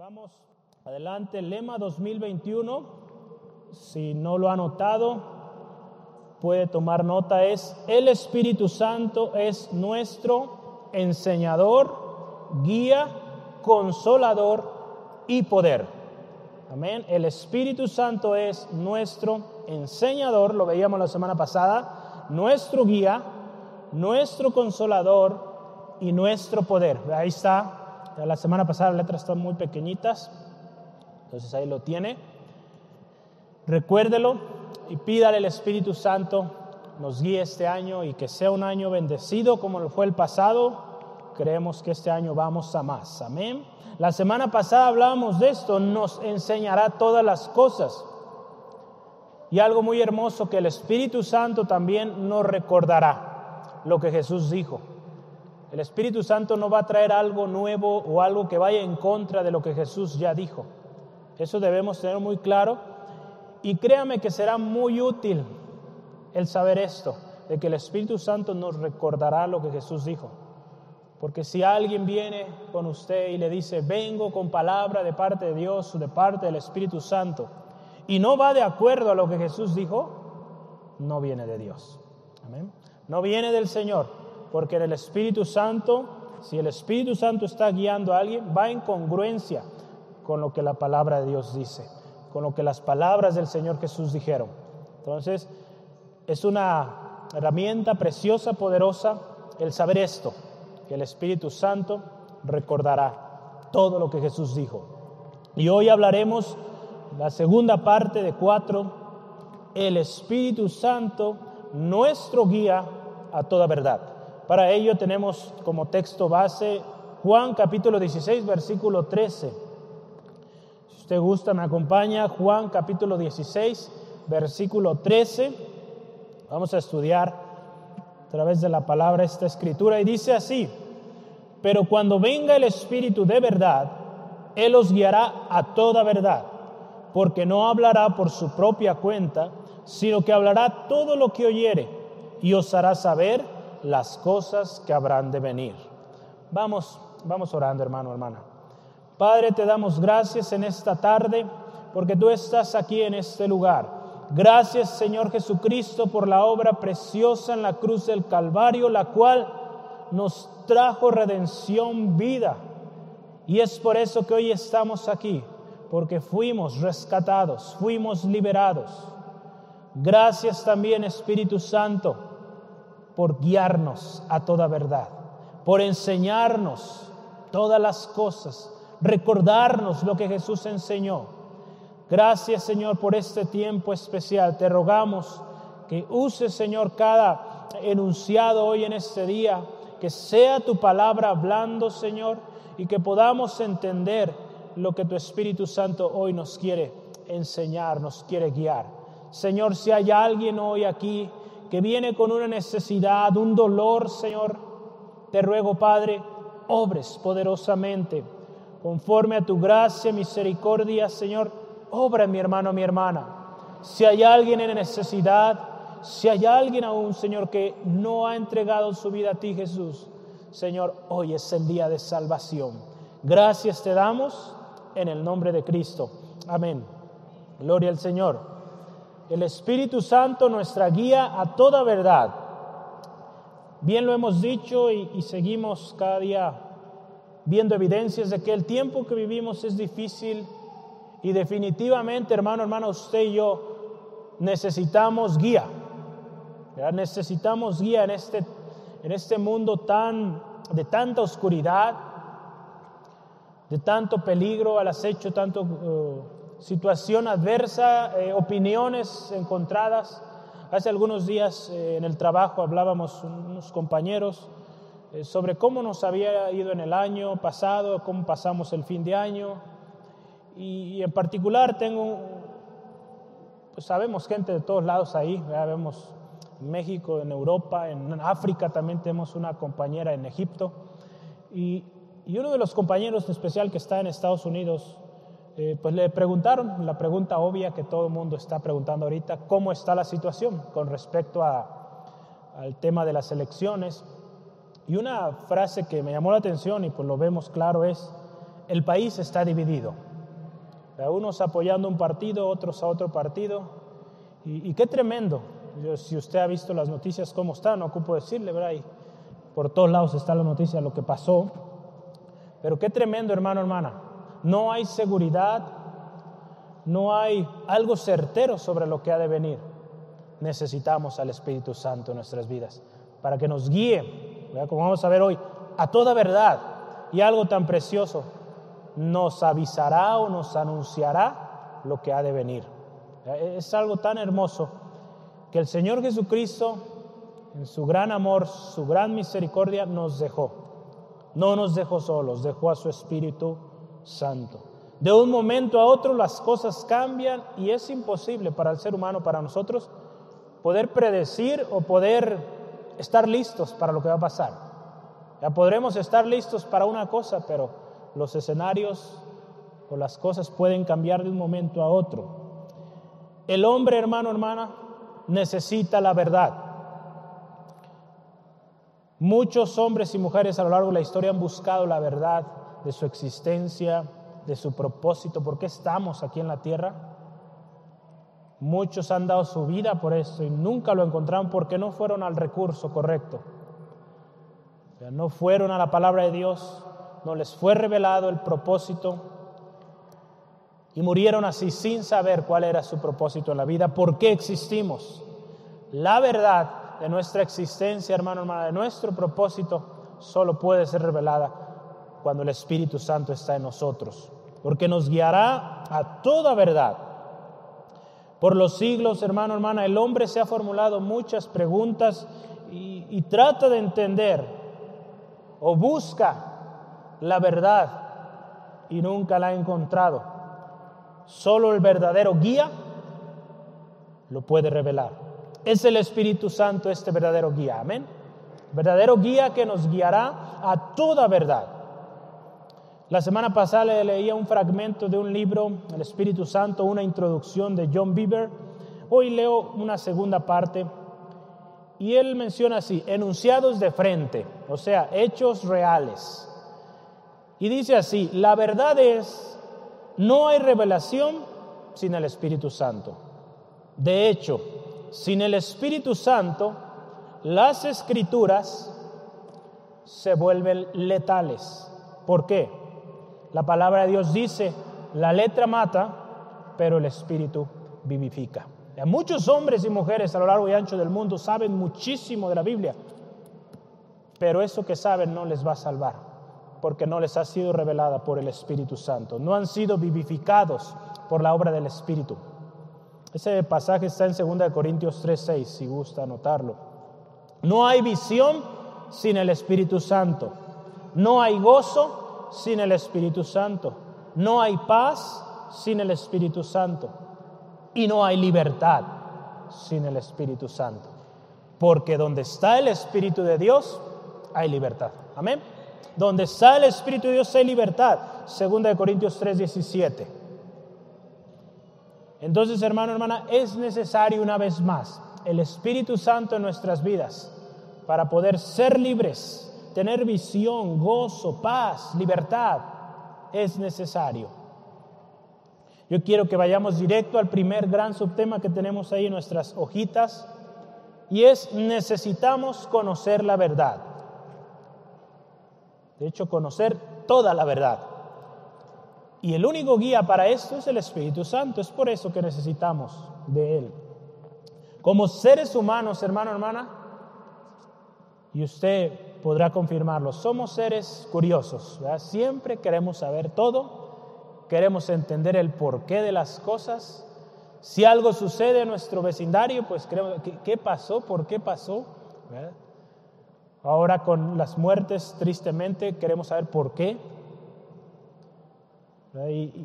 Vamos adelante, lema 2021. Si no lo ha notado, puede tomar nota. Es el Espíritu Santo es nuestro enseñador, guía, consolador y poder. Amén. El Espíritu Santo es nuestro enseñador, lo veíamos la semana pasada, nuestro guía, nuestro consolador y nuestro poder. Ahí está la semana pasada las letras están muy pequeñitas, entonces ahí lo tiene. Recuérdelo y pídale al Espíritu Santo nos guíe este año y que sea un año bendecido como lo fue el pasado. Creemos que este año vamos a más. Amén. La semana pasada hablábamos de esto, nos enseñará todas las cosas. Y algo muy hermoso que el Espíritu Santo también nos recordará lo que Jesús dijo. El Espíritu Santo no va a traer algo nuevo o algo que vaya en contra de lo que Jesús ya dijo. Eso debemos tener muy claro. Y créame que será muy útil el saber esto, de que el Espíritu Santo nos recordará lo que Jesús dijo. Porque si alguien viene con usted y le dice, vengo con palabra de parte de Dios o de parte del Espíritu Santo, y no va de acuerdo a lo que Jesús dijo, no viene de Dios. Amén. No viene del Señor. Porque en el Espíritu Santo, si el Espíritu Santo está guiando a alguien, va en congruencia con lo que la palabra de Dios dice, con lo que las palabras del Señor Jesús dijeron. Entonces, es una herramienta preciosa, poderosa, el saber esto, que el Espíritu Santo recordará todo lo que Jesús dijo. Y hoy hablaremos la segunda parte de cuatro, el Espíritu Santo, nuestro guía a toda verdad. Para ello tenemos como texto base Juan capítulo 16, versículo 13. Si usted gusta, me acompaña. Juan capítulo 16, versículo 13. Vamos a estudiar a través de la palabra esta escritura y dice así, pero cuando venga el Espíritu de verdad, Él os guiará a toda verdad, porque no hablará por su propia cuenta, sino que hablará todo lo que oyere y os hará saber las cosas que habrán de venir. Vamos, vamos orando, hermano, hermana. Padre, te damos gracias en esta tarde porque tú estás aquí en este lugar. Gracias, Señor Jesucristo, por la obra preciosa en la cruz del Calvario, la cual nos trajo redención, vida. Y es por eso que hoy estamos aquí, porque fuimos rescatados, fuimos liberados. Gracias también, Espíritu Santo por guiarnos a toda verdad, por enseñarnos todas las cosas, recordarnos lo que Jesús enseñó. Gracias Señor por este tiempo especial. Te rogamos que uses Señor cada enunciado hoy en este día, que sea tu palabra hablando Señor y que podamos entender lo que tu Espíritu Santo hoy nos quiere enseñar, nos quiere guiar. Señor, si hay alguien hoy aquí que viene con una necesidad, un dolor, Señor, te ruego, Padre, obres poderosamente, conforme a tu gracia, misericordia, Señor, obra mi hermano, mi hermana. Si hay alguien en necesidad, si hay alguien aún, Señor, que no ha entregado su vida a ti, Jesús, Señor, hoy es el día de salvación. Gracias te damos en el nombre de Cristo. Amén. Gloria al Señor el Espíritu Santo nuestra guía a toda verdad. Bien lo hemos dicho y, seguimos cada día viendo evidencias de que el tiempo que vivimos es difícil y definitivamente, hermano, hermano, usted y yo necesitamos guía. Necesitamos guía en este, en este mundo tan, de tanta oscuridad, de tanto peligro al acecho, tanto... Uh, situación adversa, eh, opiniones encontradas. Hace algunos días eh, en el trabajo hablábamos unos compañeros eh, sobre cómo nos había ido en el año pasado, cómo pasamos el fin de año. Y, en particular tengo, pues sabemos gente de todos lados ahí, vemos en México, en Europa, en África también tenemos una compañera en Egipto. Y, y uno de los compañeros en especial que está en Estados Unidos, eh, pues le preguntaron la pregunta obvia que todo el mundo está preguntando ahorita, ¿cómo está la situación con respecto al tema de las elecciones? Y una frase que me llamó la atención y pues lo vemos claro es, el país está dividido. Unos apoyando un partido, otros a otro partido. Y, qué tremendo. si usted ha visto las noticias, cómo están, no ocupo decirle, ¿verdad? por todos lados está la noticia lo que pasó. Pero qué tremendo, hermano, hermana. No hay seguridad, no hay algo certero sobre lo que ha de venir. Necesitamos al Espíritu Santo en nuestras vidas para que nos guíe, como vamos a ver hoy, a toda verdad. Y algo tan precioso, nos avisará o nos anunciará lo que ha de venir. Es algo tan hermoso que el Señor Jesucristo, en su gran amor, su gran misericordia, nos dejó. No nos dejó solos, dejó a su Espíritu Santo. De un momento a otro las cosas cambian y es imposible para el ser humano, para nosotros, poder predecir o poder estar listos para lo que va a pasar. Ya podremos estar listos para una cosa, pero los escenarios o las cosas pueden cambiar de un momento a otro. El hombre, hermano, hermana, necesita la verdad. Muchos hombres y mujeres a lo largo de la historia han buscado la verdad de su existencia, de su propósito, por qué estamos aquí en la tierra. Muchos han dado su vida por eso y nunca lo encontraron porque no fueron al recurso correcto. no fueron a la palabra de Dios, no les fue revelado el propósito y murieron así sin saber cuál era su propósito en la vida, por qué existimos. La verdad de nuestra existencia, hermano, hermana, de nuestro propósito, solo puede ser revelada cuando el Espíritu Santo está en nosotros, porque nos guiará a toda verdad. Por los siglos, hermano, hermana, el hombre se ha formulado muchas preguntas y, y trata de entender o busca la verdad y nunca la ha encontrado. Solo el verdadero guía lo puede revelar. Es el Espíritu Santo este verdadero guía. Amén. Verdadero guía que nos guiará a toda verdad. La semana pasada le leía un fragmento de un libro, El Espíritu Santo, una introducción de John Bieber. Hoy leo una segunda parte y él menciona así, enunciados de frente, o sea, hechos reales. Y dice así, la verdad es, no hay revelación sin el Espíritu Santo. De hecho, sin el Espíritu Santo, las escrituras se vuelven letales. ¿Por qué? La palabra de Dios dice, la letra mata, pero el Espíritu vivifica. Muchos hombres y mujeres a lo largo y ancho del mundo saben muchísimo de la Biblia, pero eso que saben no les va a salvar porque no les ha sido revelada por el Espíritu Santo. No han sido vivificados por la obra del Espíritu. Ese pasaje está en 2 Corintios 3:6, si gusta anotarlo. No hay visión sin el Espíritu Santo. No hay gozo sin el Espíritu Santo. No hay paz sin el Espíritu Santo. Y no hay libertad sin el Espíritu Santo. Porque donde está el Espíritu de Dios, hay libertad. Amén. Donde está el Espíritu de Dios hay libertad. Segunda de Corintios 3, 17. Entonces, hermano, hermana, es necesario una vez más el Espíritu Santo en nuestras vidas para poder ser libres, tener visión, gozo, paz, libertad. Es necesario. Yo quiero que vayamos directo al primer gran subtema que tenemos ahí en nuestras hojitas y es necesitamos conocer la verdad. De hecho, conocer toda la verdad. Y el único guía para esto es el Espíritu Santo. Es por eso que necesitamos de Él. Como seres humanos, hermano, hermana, y usted podrá confirmarlo, somos seres curiosos. Siempre queremos saber todo, queremos entender el porqué de las cosas. Si algo sucede en nuestro vecindario, pues queremos, ¿qué, pasó? ¿Por qué pasó? Ahora con las muertes, tristemente, queremos saber por qué.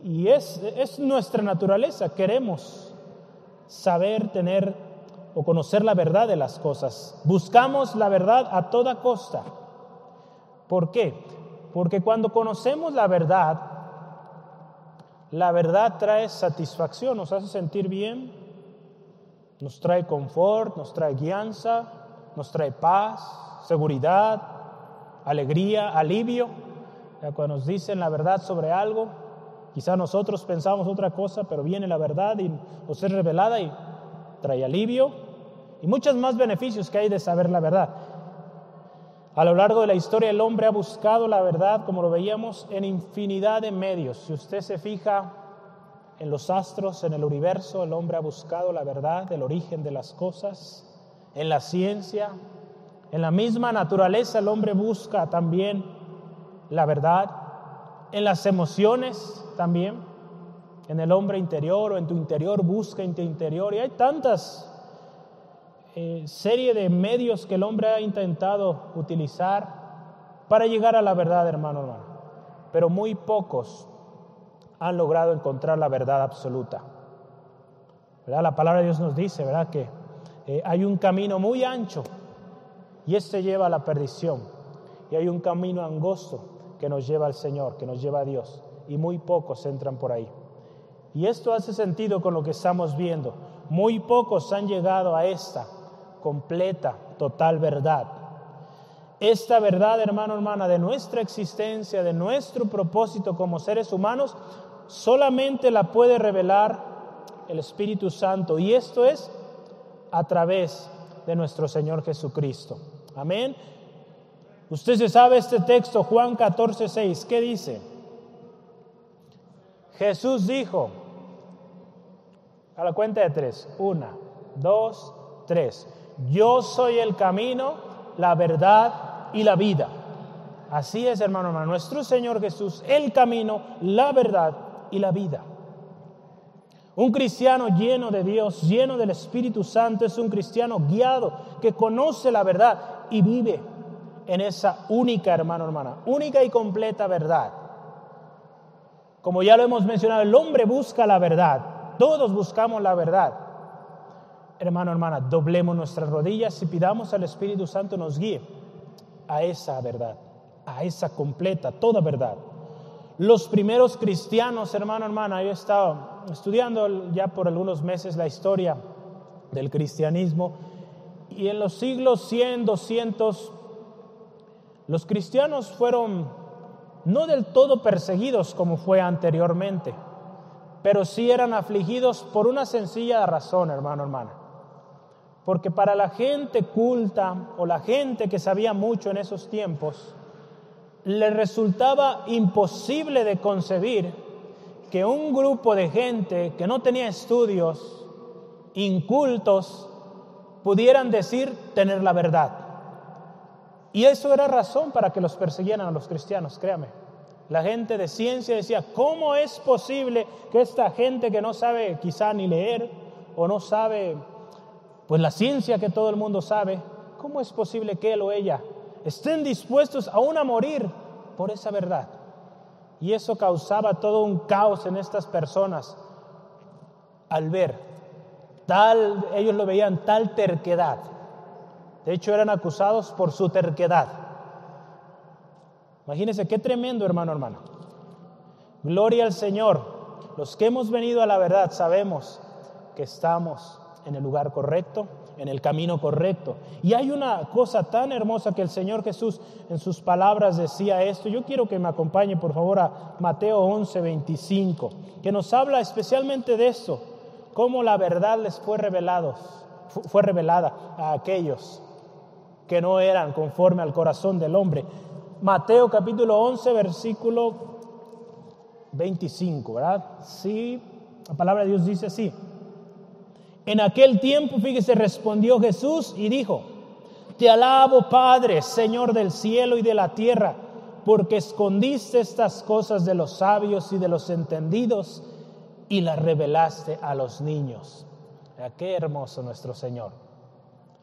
Y, es, es nuestra naturaleza, queremos saber, tener o conocer la verdad de las cosas. Buscamos la verdad a toda costa. ¿Por qué? Porque cuando conocemos la verdad, la verdad trae satisfacción, nos hace sentir bien, nos trae confort, nos trae guianza, nos trae paz, seguridad, alegría, alivio. cuando nos dicen la verdad sobre algo, quizá nosotros pensamos otra cosa, pero viene la verdad y nos es revelada y trae alivio y muchos más beneficios que hay de saber la verdad. A lo largo de la historia el hombre ha buscado la verdad, como lo veíamos, en infinidad de medios. Si usted se fija en los astros, en el universo, el hombre ha buscado la verdad, el origen de las cosas, en la ciencia, en la misma naturaleza el hombre busca también la verdad, en las emociones también, en el hombre interior o en tu interior busca en tu interior. Y hay tantas eh, serie de medios que el hombre ha intentado utilizar para llegar a la verdad, hermano, hermano. Pero muy pocos han logrado encontrar la verdad absoluta. La palabra de Dios nos dice, ¿verdad? Que eh, hay un camino muy ancho y este lleva a la perdición. Y hay un camino angosto que nos lleva al Señor, que nos lleva a Dios. Y muy pocos entran por ahí. Y esto hace sentido con lo que estamos viendo. Muy pocos han llegado a esta completa, total verdad. Esta verdad, hermano, hermana, de nuestra existencia, de nuestro propósito como seres humanos, solamente la puede revelar el Espíritu Santo. Y esto es a través de nuestro Señor Jesucristo. Amén. Usted se sabe este texto, Juan 14, 6. ¿Qué dice? Jesús dijo, a la cuenta de tres, una, dos, tres. Yo soy el camino, la verdad y la vida. Así es, hermano, hermano. Nuestro Señor Jesús, el camino, la verdad y la vida. Un cristiano lleno de Dios, lleno del Espíritu Santo, es un cristiano guiado que conoce la verdad y vive en esa única, hermano, hermana, única y completa verdad. Como ya lo hemos mencionado, el hombre busca la verdad, todos buscamos la verdad hermano, hermana, doblemos nuestras rodillas y pidamos al Espíritu Santo nos guíe a esa verdad, a esa completa, toda verdad. Los primeros cristianos, hermano, hermana, yo he estado estudiando ya por algunos meses la historia del cristianismo y en los siglos 100, 200, los cristianos fueron no del todo perseguidos como fue anteriormente, pero sí eran afligidos por una sencilla razón, hermano, hermana porque para la gente culta o la gente que sabía mucho en esos tiempos, le resultaba imposible de concebir que un grupo de gente que no tenía estudios, incultos, pudieran decir tener la verdad. Y eso era razón para que los persiguieran a los cristianos, créame. La gente de ciencia decía, ¿cómo es posible que esta gente que no sabe quizá ni leer o no sabe pues la ciencia que todo el mundo sabe, ¿cómo es posible que él o ella estén dispuestos aún a morir por esa verdad? Y eso causaba todo un caos en estas personas al ver tal, ellos lo veían tal terquedad. De hecho, eran acusados por su terquedad. Imagínense qué tremendo, hermano, hermano. Gloria al Señor. Los que hemos venido a la verdad sabemos que estamos en el lugar correcto, en el camino correcto. Y hay una cosa tan hermosa que el Señor Jesús en sus palabras decía esto. Yo quiero que me acompañe por favor a Mateo 11, 25, que nos habla especialmente de esto, cómo la verdad les fue, revelado, fue revelada a aquellos que no eran conforme al corazón del hombre. Mateo capítulo 11, versículo 25, ¿verdad? Sí, la palabra de Dios dice así. En aquel tiempo, fíjese, respondió Jesús y dijo, Te alabo, Padre, Señor del cielo y de la tierra, porque escondiste estas cosas de los sabios y de los entendidos y las revelaste a los niños. Qué hermoso nuestro Señor.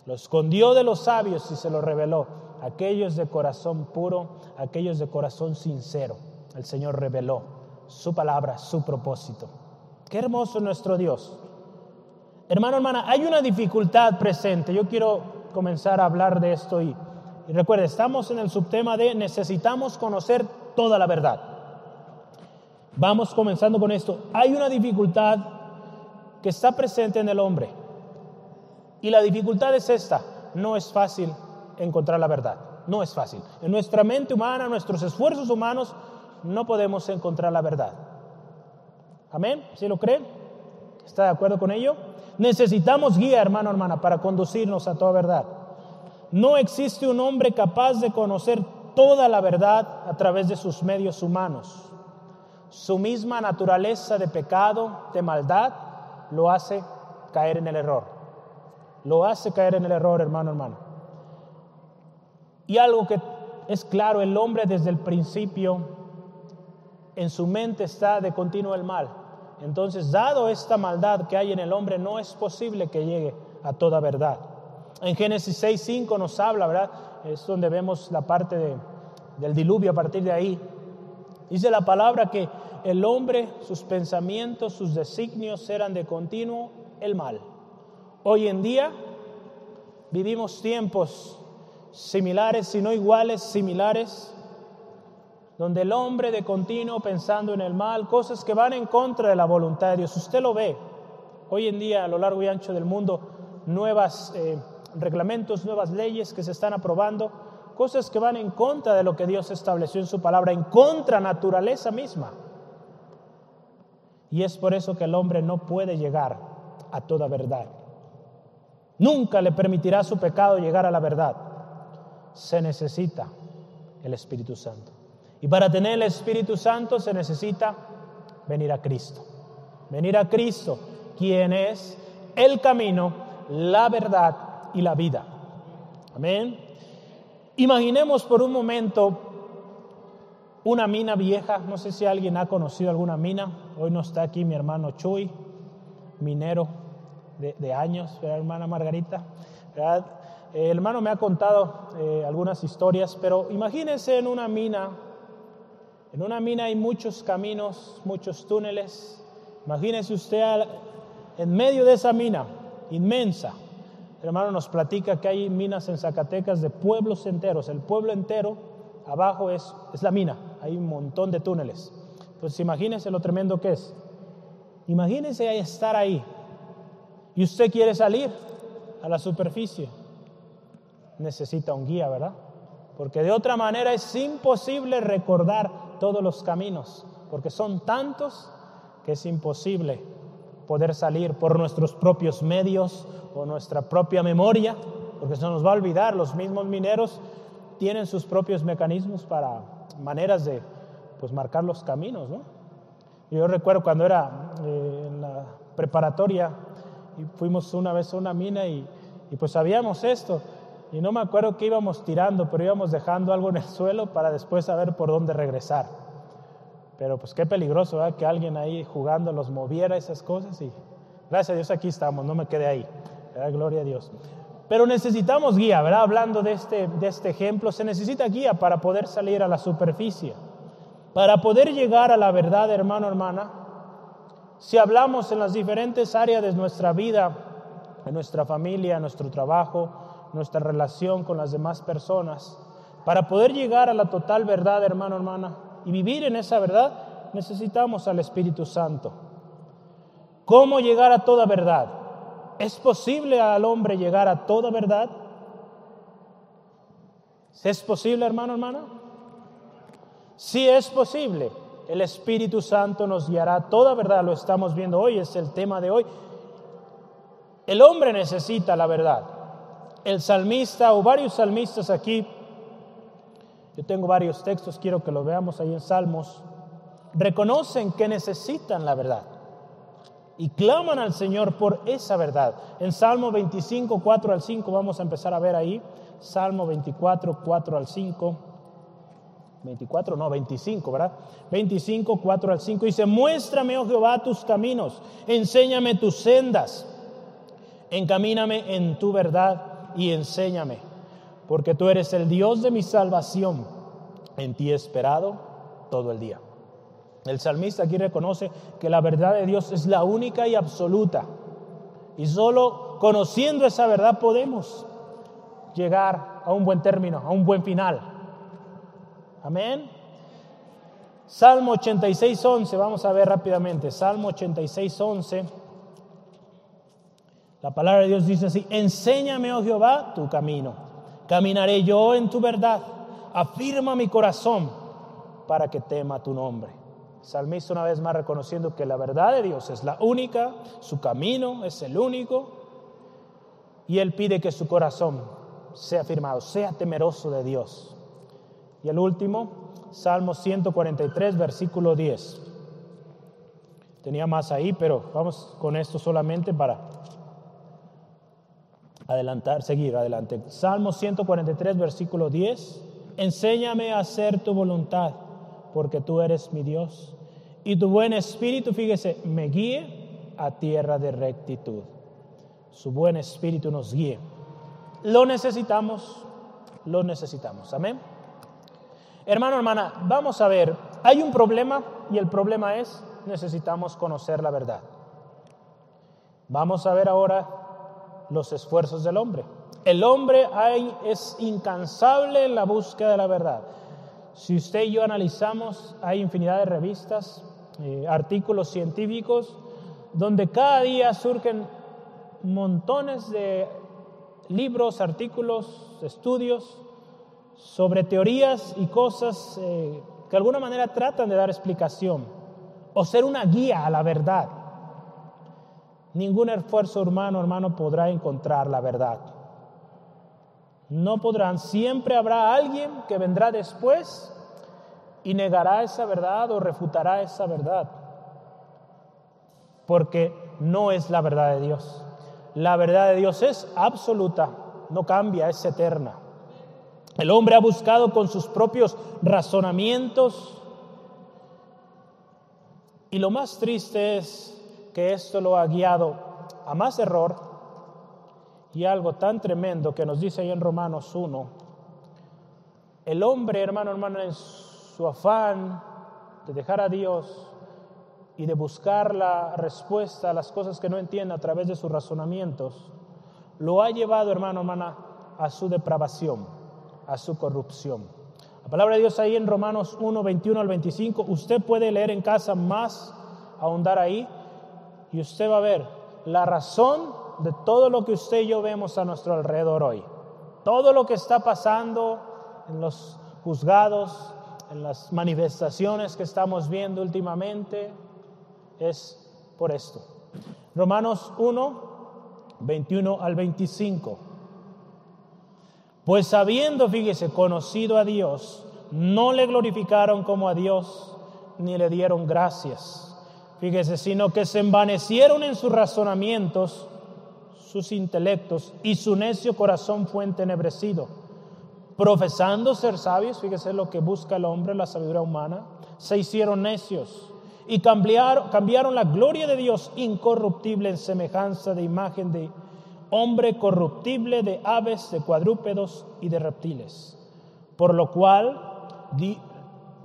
Lo escondió de los sabios y se lo reveló aquellos de corazón puro, aquellos de corazón sincero. El Señor reveló su palabra, su propósito. Qué hermoso nuestro Dios. Hermano, hermana, hay una dificultad presente. Yo quiero comenzar a hablar de esto y, y recuerde, estamos en el subtema de necesitamos conocer toda la verdad. Vamos comenzando con esto. Hay una dificultad que está presente en el hombre. Y la dificultad es esta. No es fácil encontrar la verdad. No es fácil. En nuestra mente humana, nuestros esfuerzos humanos, no podemos encontrar la verdad. Amén. ¿Sí lo creen? ¿Está de acuerdo con ello? Necesitamos guía, hermano, hermana, para conducirnos a toda verdad. No existe un hombre capaz de conocer toda la verdad a través de sus medios humanos. Su misma naturaleza de pecado, de maldad, lo hace caer en el error. Lo hace caer en el error, hermano, hermano. Y algo que es claro, el hombre desde el principio en su mente está de continuo el mal. Entonces, dado esta maldad que hay en el hombre, no es posible que llegue a toda verdad. En Génesis 6.5 nos habla, ¿verdad? Es donde vemos la parte del diluvio a partir de ahí. Dice la palabra que el hombre, sus pensamientos, sus designios eran de continuo el mal. Hoy en día vivimos tiempos similares, si no iguales, similares, donde el hombre de continuo pensando en el mal, cosas que van en contra de la voluntad de Dios. Usted lo ve. Hoy en día, a lo largo y ancho del mundo, nuevos eh, reglamentos, nuevas leyes que se están aprobando, cosas que van en contra de lo que Dios estableció en su palabra, en contra naturaleza misma. Y es por eso que el hombre no puede llegar a toda verdad. Nunca le permitirá su pecado llegar a la verdad. Se necesita el Espíritu Santo. Y para tener el Espíritu Santo se necesita venir a Cristo. Venir a Cristo, quien es el camino, la verdad y la vida. Amén. Imaginemos por un momento una mina vieja. No sé si alguien ha conocido alguna mina. Hoy no está aquí mi hermano Chuy, minero de, años, hermana Margarita. El hermano me ha contado eh, algunas historias, pero imagínense en una mina en una mina hay muchos caminos, muchos túneles. Imagínese usted en medio de esa mina inmensa. El hermano nos platica que hay minas en Zacatecas de pueblos enteros. El pueblo entero abajo es, es la mina. Hay un montón de túneles. Entonces imagínese lo tremendo que es. Imagínese estar ahí y usted quiere salir a la superficie. Necesita un guía, ¿verdad? Porque de otra manera es imposible recordar todos los caminos, porque son tantos que es imposible poder salir por nuestros propios medios o nuestra propia memoria, porque se nos va a olvidar, los mismos mineros tienen sus propios mecanismos para maneras de pues marcar los caminos, ¿no? Yo recuerdo cuando era eh, en la preparatoria y fuimos una vez a una mina y pues sabíamos esto, y no me acuerdo qué íbamos tirando, pero íbamos dejando algo en el suelo para después saber por dónde regresar. Pero pues qué peligroso, ¿verdad? Que alguien ahí jugando los moviera esas cosas y gracias a Dios aquí estamos, no me quedé ahí. Gloria a Dios. Pero necesitamos guía, ¿verdad? Hablando de este, de este ejemplo, se necesita guía para poder salir a la superficie. Para poder llegar a la verdad, hermano, hermana, si hablamos en las diferentes áreas de nuestra vida, en nuestra familia, en nuestro trabajo, nuestra relación con las demás personas. Para poder llegar a la total verdad, hermano, hermana, y vivir en esa verdad, necesitamos al Espíritu Santo. ¿Cómo llegar a toda verdad? ¿Es posible al hombre llegar a toda verdad? ¿Es posible, hermano, hermana? Sí es posible. El Espíritu Santo nos guiará a toda verdad. Lo estamos viendo hoy, es el tema de hoy. El hombre necesita la verdad el salmista o varios salmistas aquí, yo tengo varios textos, quiero que lo veamos ahí en Salmos, reconocen que necesitan la verdad y claman al Señor por esa verdad. En Salmo 25, 4 al 5, vamos a empezar a ver ahí, Salmo 24, 4 al 5. 24, no, 25, ¿verdad? 25, 4 al 5. Dice, muéstrame, oh Jehová, tus caminos, enséñame tus sendas, encamíname en tu verdad y enséñame, porque tú eres el Dios de mi salvación. En ti esperado todo el día. El salmista aquí reconoce que la verdad de Dios es la única y absoluta. Y solo conociendo esa verdad podemos llegar a un buen término, a un buen final. Amén. Salmo 86, 11, vamos a ver rápidamente. Salmo 86, 11. La palabra de Dios dice así, enséñame, oh Jehová, tu camino Caminaré yo en tu verdad. Afirma mi corazón para que tema tu nombre. Salmista una vez más reconociendo que la verdad de Dios es la única, su camino es el único, y él pide que su corazón sea firmado, sea temeroso de Dios. Y el último, Salmo 143, versículo 10. Tenía más ahí, pero vamos con esto solamente para adelantar, seguir adelante. Salmo 143, versículo 10. Enséñame a hacer tu voluntad, porque tú eres mi Dios. Y tu buen espíritu, fíjese, me guíe a tierra de rectitud. Su buen espíritu nos guíe. Lo necesitamos, lo necesitamos. Amén. Hermano, hermana, vamos a ver, hay un problema y el problema es necesitamos conocer la verdad. Vamos a ver ahora los esfuerzos del hombre. El hombre es incansable en la búsqueda de la verdad. Si usted y yo analizamos, hay infinidad de revistas, eh, artículos científicos, donde cada día surgen montones de libros, artículos, estudios sobre teorías y cosas eh, que de alguna manera tratan de dar explicación o ser una guía a la verdad. Ningún esfuerzo humano, hermano, podrá encontrar la verdad. No podrán. Siempre habrá alguien que vendrá después y negará esa verdad o refutará esa verdad. Porque no es la verdad de Dios. La verdad de Dios es absoluta, no cambia, es eterna. El hombre ha buscado con sus propios razonamientos y lo más triste es que esto lo ha guiado a más error y algo tan tremendo que nos dice ahí en Romanos 1. El hombre, hermano, hermano, en su afán de dejar a Dios y de buscar la respuesta a las cosas que no entiende a través de sus razonamientos, lo ha llevado, hermano, hermana, a su depravación, a su corrupción. La palabra de Dios ahí en Romanos 1, 21 al 25, usted puede leer en casa más, ahondar ahí, y usted va a ver la razón de todo lo que usted y yo vemos a nuestro alrededor hoy. Todo lo que está pasando en los juzgados, en las manifestaciones que estamos viendo últimamente, es por esto. Romanos 1, 21 al 25. Pues habiendo, fíjese, conocido a Dios, no le glorificaron como a Dios, ni le dieron gracias. Fíjese, sino que se envanecieron en sus razonamientos, sus intelectos, y su necio corazón fue entenebrecido. Profesando ser sabios, fíjese lo que busca el hombre, la sabiduría humana, se hicieron necios y cambiaron, cambiaron la gloria de Dios incorruptible en semejanza de imagen de hombre corruptible de aves, de cuadrúpedos y de reptiles. Por lo cual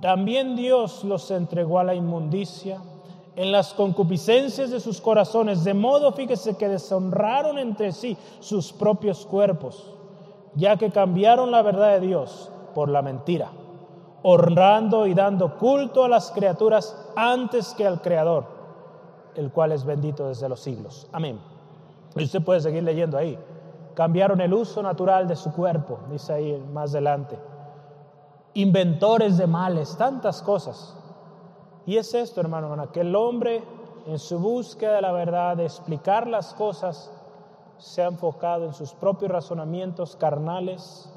también Dios los entregó a la inmundicia en las concupiscencias de sus corazones, de modo, fíjese, que deshonraron entre sí sus propios cuerpos, ya que cambiaron la verdad de Dios por la mentira, honrando y dando culto a las criaturas antes que al Creador, el cual es bendito desde los siglos. Amén. Y usted puede seguir leyendo ahí. Cambiaron el uso natural de su cuerpo, dice ahí más adelante. Inventores de males, tantas cosas. Y es esto, hermano, hermana, que el hombre en su búsqueda de la verdad, de explicar las cosas, se ha enfocado en sus propios razonamientos carnales,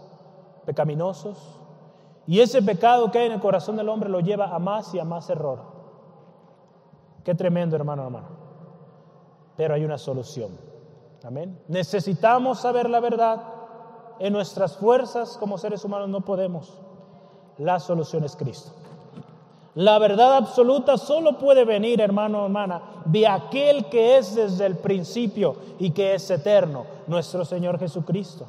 pecaminosos. Y ese pecado que hay en el corazón del hombre lo lleva a más y a más error. Qué tremendo, hermano, hermano. Pero hay una solución. Amén. Necesitamos saber la verdad. En nuestras fuerzas como seres humanos no podemos. La solución es Cristo. La verdad absoluta solo puede venir, hermano o hermana, de aquel que es desde el principio y que es eterno, nuestro Señor Jesucristo.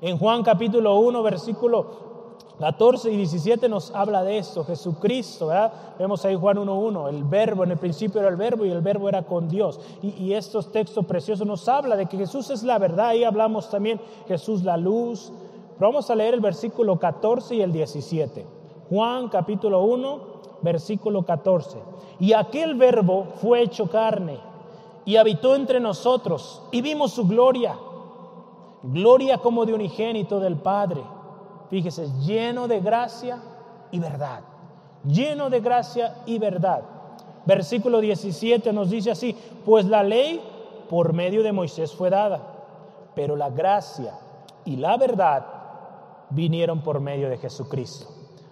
En Juan capítulo 1, versículo 14 y 17 nos habla de esto, Jesucristo, ¿verdad? Vemos ahí Juan 1.1, el verbo, en el principio era el verbo y el verbo era con Dios. Y, estos textos preciosos nos habla de que Jesús es la verdad, ahí hablamos también Jesús la luz. Pero vamos a leer el versículo 14 y el 17. Juan capítulo 1, versículo 14. Y aquel verbo fue hecho carne y habitó entre nosotros y vimos su gloria gloria como de unigénito del Padre. Fíjese, lleno de gracia y verdad. Lleno de gracia y verdad. Versículo 17 nos dice así, pues la ley por medio de Moisés fue dada, pero la gracia y la verdad vinieron por medio de Jesucristo.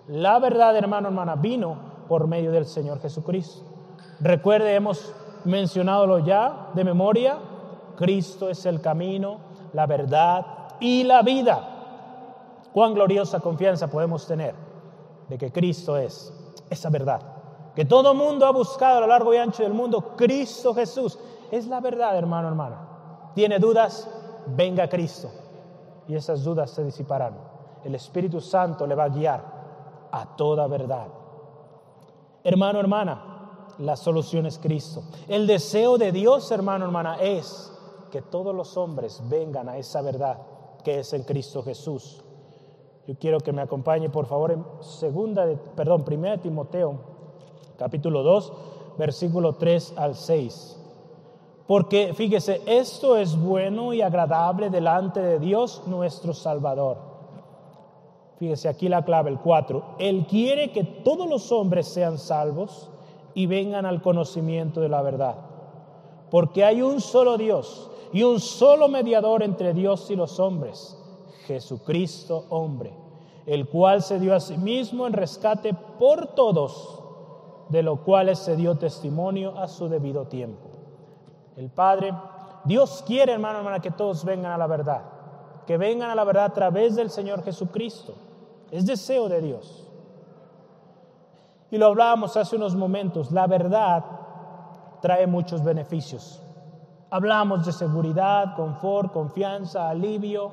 La verdad, hermano, hermana, vino por medio del Señor Jesucristo. Recuerde, hemos mencionado ya de memoria, Cristo es el camino, la verdad y la vida. Cuán gloriosa confianza podemos tener de que Cristo es esa verdad. Que todo mundo ha buscado a lo largo y ancho del mundo, Cristo Jesús. Es la verdad, hermano, hermana. ¿Tiene dudas? Venga Cristo. Y esas dudas se disiparán. El Espíritu Santo le va a guiar a toda verdad. Hermano, hermana, la solución es Cristo. El deseo de Dios, hermano, hermana, es que todos los hombres vengan a esa verdad que es en Cristo Jesús. Yo quiero que me acompañe, por favor, en segunda, de, perdón, primera de Timoteo, capítulo 2, versículo 3 al 6. Porque fíjese, esto es bueno y agradable delante de Dios nuestro Salvador. Fíjese aquí la clave, el 4. Él quiere que todos los hombres sean salvos y vengan al conocimiento de la verdad. Porque hay un solo Dios y un solo mediador entre Dios y los hombres, Jesucristo hombre, el cual se dio a sí mismo en rescate por todos, de lo cual se dio testimonio a su debido tiempo. El Padre, Dios quiere, hermano, hermana, que todos vengan a la verdad, que vengan a la verdad a través del Señor Jesucristo. Es deseo de Dios. Y lo hablábamos hace unos momentos, la verdad trae muchos beneficios. Hablamos de seguridad, confort, confianza, alivio,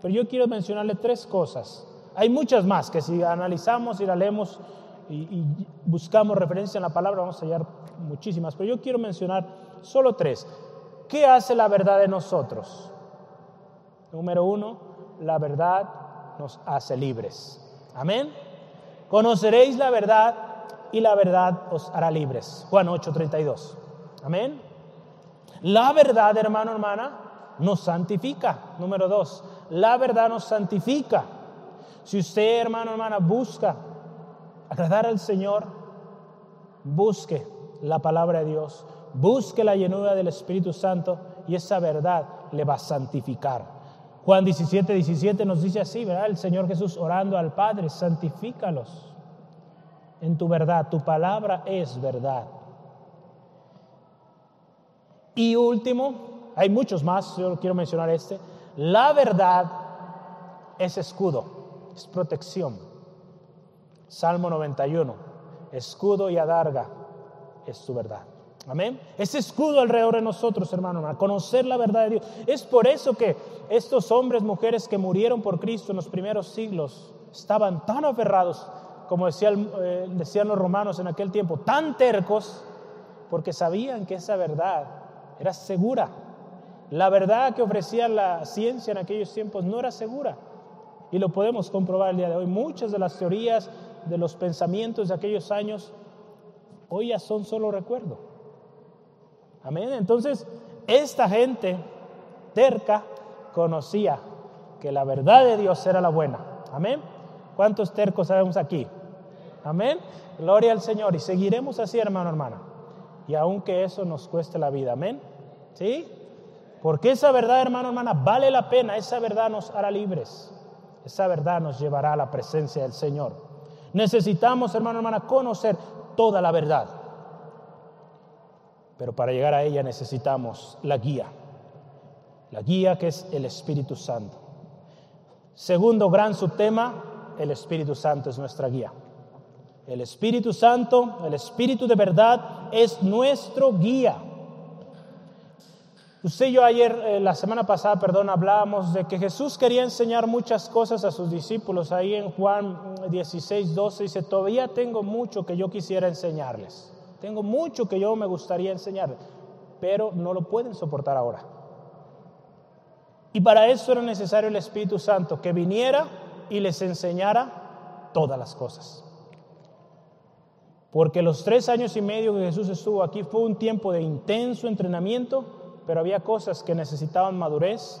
pero yo quiero mencionarle tres cosas. Hay muchas más que si analizamos y la leemos y, buscamos referencia en la palabra vamos a hallar muchísimas, pero yo quiero mencionar solo tres. ¿Qué hace la verdad de nosotros? Número uno, la verdad nos hace libres. Amén. Conoceréis la verdad y la verdad os hará libres. Juan 8:32. Amén. La verdad, hermano, hermana, nos santifica. Número dos, la verdad nos santifica. Si usted, hermano, hermana, busca agradar al Señor, busque la palabra de Dios, busque la llenura del Espíritu Santo y esa verdad le va a santificar. Juan 17, 17 nos dice así, ¿verdad? El Señor Jesús orando al Padre, santifícalos en tu verdad, tu palabra es verdad. Y último, hay muchos más, yo quiero mencionar este, la verdad es escudo, es protección. Salmo 91, escudo y adarga es tu verdad. Amén. Ese escudo alrededor de nosotros, hermano, a conocer la verdad de Dios. Es por eso que estos hombres, mujeres que murieron por Cristo en los primeros siglos, estaban tan aferrados, como eh, decían los romanos en aquel tiempo, tan tercos, porque sabían que esa verdad era segura. La verdad que ofrecía la ciencia en aquellos tiempos no era segura. Y lo podemos comprobar el día de hoy. Muchas de las teorías, de los pensamientos de aquellos años, hoy ya son solo recuerdo. Amén. Entonces, esta gente terca conocía que la verdad de Dios era la buena. Amén. ¿Cuántos tercos sabemos aquí? Amén. Gloria al Señor. Y seguiremos así, hermano, hermana y aunque eso nos cueste la vida. Amén. ¿Sí? Porque esa verdad, hermano, hermana, vale la pena. Esa verdad nos hará libres. Esa verdad nos llevará a la presencia del Señor. Necesitamos, hermano, hermana, conocer toda la verdad. Pero para llegar a ella necesitamos la guía. La guía que es el Espíritu Santo. Segundo gran subtema, el Espíritu Santo es nuestra guía. El Espíritu Santo, el Espíritu de verdad, es nuestro guía. Usted y yo ayer, eh, la semana pasada, perdón, hablábamos de que Jesús quería enseñar muchas cosas a sus discípulos. Ahí en Juan 16, 12 dice, todavía tengo mucho que yo quisiera enseñarles. Tengo mucho que yo me gustaría enseñarles, pero no lo pueden soportar ahora. Y para eso era necesario el Espíritu Santo, que viniera y les enseñara todas las cosas. Porque los tres años y medio que Jesús estuvo aquí fue un tiempo de intenso entrenamiento, pero había cosas que necesitaban madurez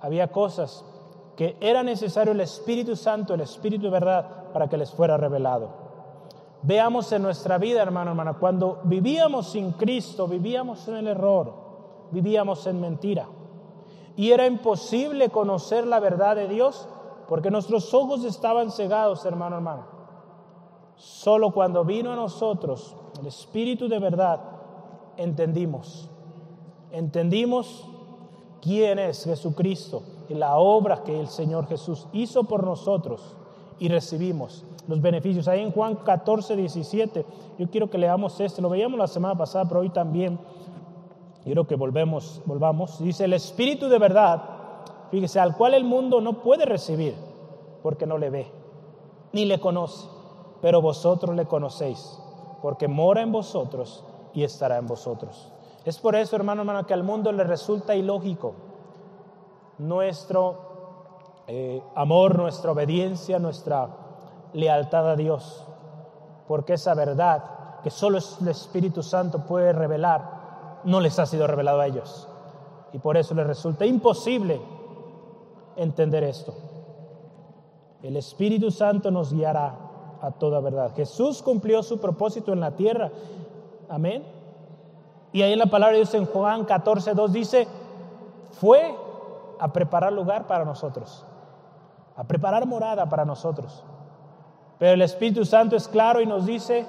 había cosas que era necesario el Espíritu Santo, el Espíritu de verdad, para que les fuera revelado. Veamos en nuestra vida, hermano, hermana, cuando vivíamos sin Cristo, vivíamos en el error, vivíamos en mentira. Y era imposible conocer la verdad de Dios porque nuestros ojos estaban cegados, hermano, hermano. Solo cuando vino a nosotros el Espíritu de verdad, entendimos. Entendimos quién es Jesucristo y la obra que el Señor Jesús hizo por nosotros y recibimos los beneficios. Ahí en Juan 14, 17, yo quiero que leamos este, lo veíamos la semana pasada, pero hoy también, quiero que volvemos, volvamos. Dice, el Espíritu de verdad, fíjese, al cual el mundo no puede recibir, porque no le ve, ni le conoce, pero vosotros le conocéis, porque mora en vosotros y estará en vosotros. Es por eso, hermano, hermano, que al mundo le resulta ilógico nuestro eh, amor, nuestra obediencia, nuestra lealtad a Dios. Porque esa verdad que solo el Espíritu Santo puede revelar, no les ha sido revelado a ellos. Y por eso les resulta imposible entender esto. El Espíritu Santo nos guiará a toda verdad. Jesús cumplió su propósito en la tierra. Amén. Y ahí en la palabra de Dios en Juan 14, 2 dice, fue a preparar lugar para nosotros, a preparar morada para nosotros. Pero el Espíritu Santo es claro y nos dice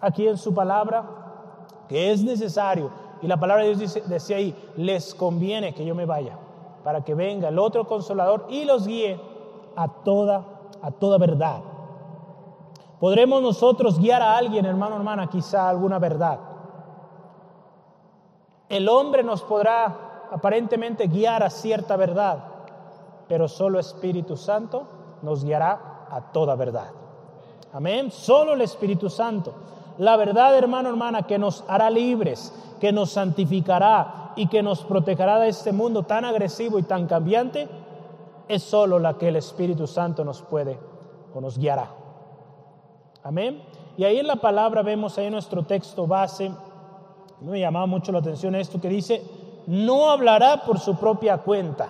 aquí en su palabra que es necesario, y la palabra de Dios dice, decía ahí, les conviene que yo me vaya, para que venga el otro consolador y los guíe a toda, a toda verdad. Podremos nosotros guiar a alguien, hermano, hermana, quizá alguna verdad. El hombre nos podrá aparentemente guiar a cierta verdad, pero solo Espíritu Santo nos guiará a toda verdad. Amén. Solo el Espíritu Santo. La verdad, hermano, hermana, que nos hará libres, que nos santificará y que nos protegerá de este mundo tan agresivo y tan cambiante, es solo la que el Espíritu Santo nos puede o nos guiará. Amén. Y ahí en la palabra vemos ahí nuestro texto base, me llamaba mucho la atención esto que dice, no hablará por su propia cuenta.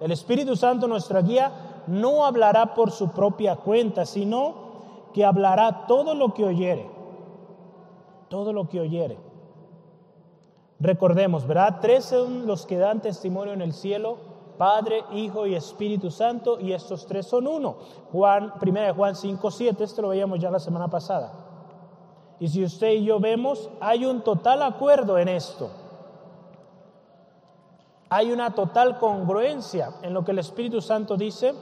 El Espíritu Santo, nuestra guía, no hablará por su propia cuenta, sino que hablará todo lo que oyere. Todo lo que oyere. Recordemos, ¿verdad? Tres son los que dan testimonio en el cielo, Padre, Hijo y Espíritu Santo, y estos tres son uno. Juan, primera de Juan 5, 7, esto lo veíamos ya la semana pasada. Y si usted y yo vemos, hay un total acuerdo en esto hay una total congruencia en lo que el Espíritu Santo dice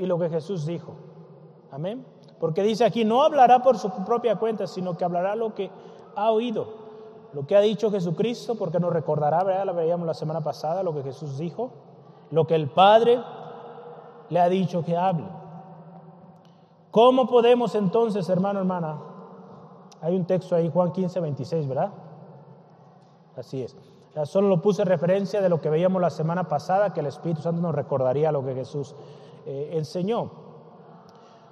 y lo que Jesús dijo. Amén. Porque dice aquí, no hablará por su propia cuenta, sino que hablará lo que ha oído, lo que ha dicho Jesucristo, porque nos recordará, ¿verdad? Lo veíamos la semana pasada, lo que Jesús dijo, lo que el Padre le ha dicho que hable. ¿Cómo podemos entonces, hermano, hermana? Hay un texto ahí, Juan 15, 26, ¿verdad? Así es. Solo lo puse referencia de lo que veíamos la semana pasada, que el Espíritu Santo nos recordaría lo que Jesús eh, enseñó.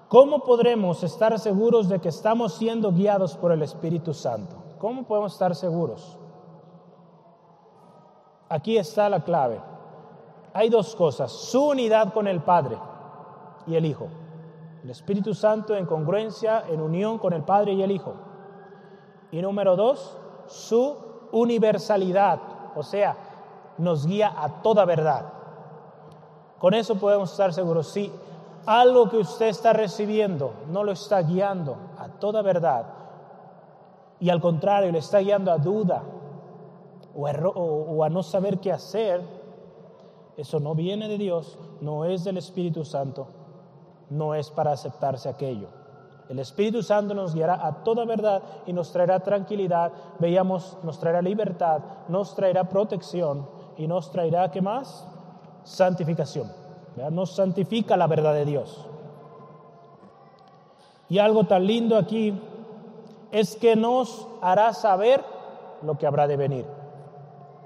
¿Cómo podremos estar seguros de que estamos siendo guiados por el Espíritu Santo? ¿Cómo podemos estar seguros? Aquí está la clave. Hay dos cosas, su unidad con el Padre y el Hijo. El Espíritu Santo en congruencia, en unión con el Padre y el Hijo. Y número dos, su universalidad, o sea, nos guía a toda verdad. Con eso podemos estar seguros. Si algo que usted está recibiendo no lo está guiando a toda verdad, y al contrario, le está guiando a duda o a, no saber qué hacer, eso no viene de Dios, no es del Espíritu Santo, no es para aceptarse aquello. El Espíritu Santo nos guiará a toda verdad y nos traerá tranquilidad, veíamos, nos traerá libertad, nos traerá protección y nos traerá, ¿qué más? Santificación. Nos santifica la verdad de Dios. Y algo tan lindo aquí es que nos hará saber lo que habrá de venir.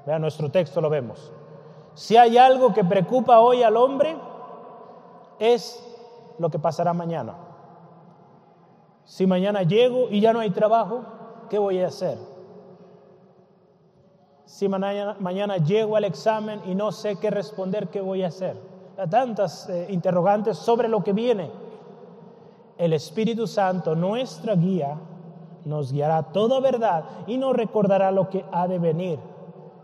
Vean, nuestro texto lo vemos. Si hay algo que preocupa hoy al hombre, es lo que pasará mañana. Si mañana llego y ya no hay trabajo, ¿qué voy a hacer? Si mañana, llego al examen y no sé qué responder, qué voy a hacer? Tantas eh, interrogantes sobre lo que viene. El Espíritu Santo, nuestra guía, nos guiará toda verdad y nos recordará lo que ha de venir.